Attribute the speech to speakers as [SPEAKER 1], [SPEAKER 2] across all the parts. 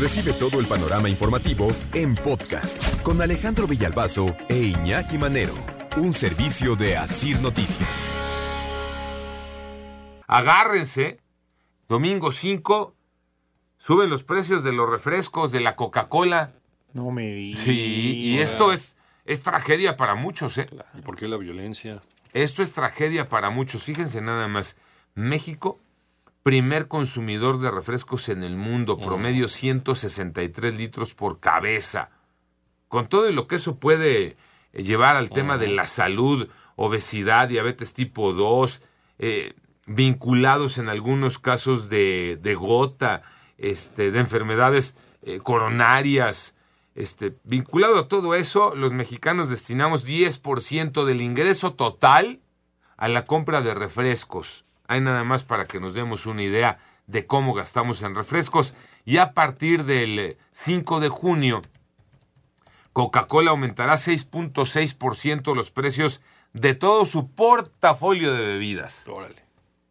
[SPEAKER 1] Recibe todo el panorama informativo en podcast con Alejandro Villalbazo e Iñaki Manero, un servicio de Asir Noticias.
[SPEAKER 2] Agárrense, domingo 5, suben los precios de los refrescos, de la Coca-Cola.
[SPEAKER 3] No me digas.
[SPEAKER 2] Sí, y esto es, es tragedia para muchos, ¿eh?
[SPEAKER 4] ¿Y por qué la violencia?
[SPEAKER 2] Esto es tragedia para muchos. Fíjense nada más. México, primer consumidor de refrescos en el mundo, promedio 163 litros por cabeza. Con todo lo que eso puede eh, llevar al tema de la salud, obesidad, diabetes tipo 2, eh, vinculados en algunos casos de, de gota, este, de enfermedades eh, coronarias. Este, vinculado a todo eso, los mexicanos destinamos 10% del ingreso total a la compra de refrescos. Hay nada más para que nos demos una idea de cómo gastamos en refrescos. Y a partir del 5 de junio, Coca-Cola aumentará 6.6% los precios de todo su portafolio de bebidas.
[SPEAKER 4] Órale.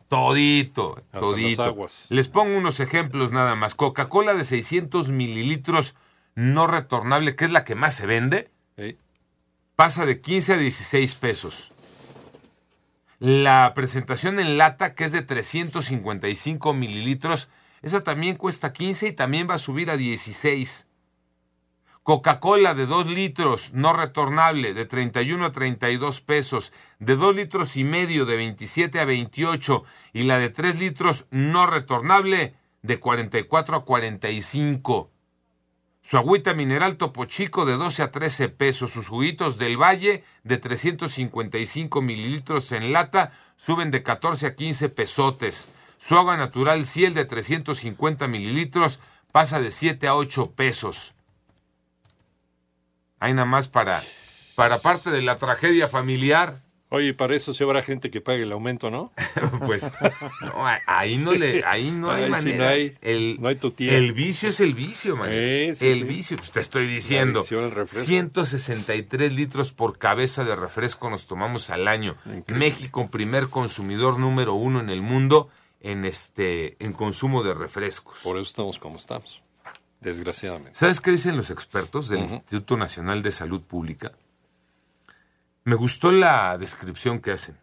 [SPEAKER 2] Todito,
[SPEAKER 4] Hasta
[SPEAKER 2] todito.
[SPEAKER 4] las aguas.
[SPEAKER 2] Les pongo unos ejemplos nada más. Coca-Cola de 600 mililitros no retornable, que es la que más se vende, pasa de 15 a 16 pesos. La presentación en lata, que es de 355 mililitros, esa también cuesta 15 y también va a subir a 16. Coca-Cola de 2 litros no retornable de 31 a 32 pesos, de 2 litros y medio de 27 a 28 y la de 3 litros no retornable de 44 a 45. Su agüita mineral Topo Chico de 12 a 13 pesos. Sus juguitos del Valle de 355 mililitros en lata suben de 14 a 15 pesotes. Su agua natural Ciel de 350 mililitros pasa de 7 a 8 pesos. Hay nada más para, para parte de la tragedia familiar.
[SPEAKER 4] Oye, para eso sí habrá gente que pague el aumento, ¿no?
[SPEAKER 2] Pues no, ahí no le, ahí no hay
[SPEAKER 4] Ahí
[SPEAKER 2] manera.
[SPEAKER 4] no hay-
[SPEAKER 2] el,
[SPEAKER 4] no hay
[SPEAKER 2] el vicio es el vicio, man.
[SPEAKER 4] Eh, sí,
[SPEAKER 2] el
[SPEAKER 4] sí.
[SPEAKER 2] vicio, pues te estoy diciendo.
[SPEAKER 4] adicción al refresco.
[SPEAKER 2] 163 litros por cabeza de refresco nos tomamos al año.
[SPEAKER 4] Increíble.
[SPEAKER 2] México, primer consumidor número uno en el mundo en este, en consumo de refrescos.
[SPEAKER 4] Por eso estamos como estamos. Desgraciadamente.
[SPEAKER 2] ¿Sabes qué dicen los expertos del. Instituto Nacional de Salud Pública? Me gustó la descripción que hacen.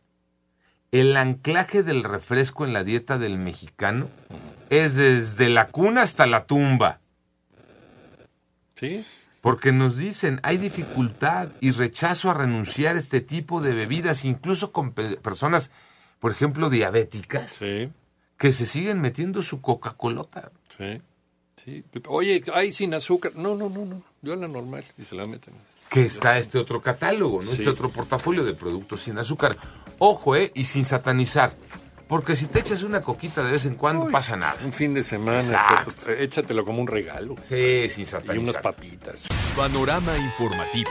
[SPEAKER 2] El anclaje del refresco en la dieta del mexicano es desde la cuna hasta la tumba.
[SPEAKER 4] ¿Sí?
[SPEAKER 2] Porque nos dicen, hay dificultad y rechazo a renunciar a este tipo de bebidas, incluso con pe- personas, por ejemplo, diabéticas,
[SPEAKER 4] Sí.
[SPEAKER 2] que se siguen metiendo su Coca-Colota.
[SPEAKER 4] Sí. Sí. Oye, hay sin azúcar. No, no, no, no. Yo a la normal. Y se la meten.
[SPEAKER 2] que está este otro catálogo, ¿no?
[SPEAKER 4] Sí.
[SPEAKER 2] Este otro portafolio de productos sin azúcar. Ojo, ¿eh? Y sin satanizar. Porque si te echas una coquita de vez en cuando,
[SPEAKER 4] Uy,
[SPEAKER 2] pasa nada.
[SPEAKER 4] Un fin de semana. Está- échatelo como un regalo.
[SPEAKER 2] Sí, sin
[SPEAKER 4] Y unas
[SPEAKER 2] satanizar.
[SPEAKER 4] papitas.
[SPEAKER 1] Panorama informativo.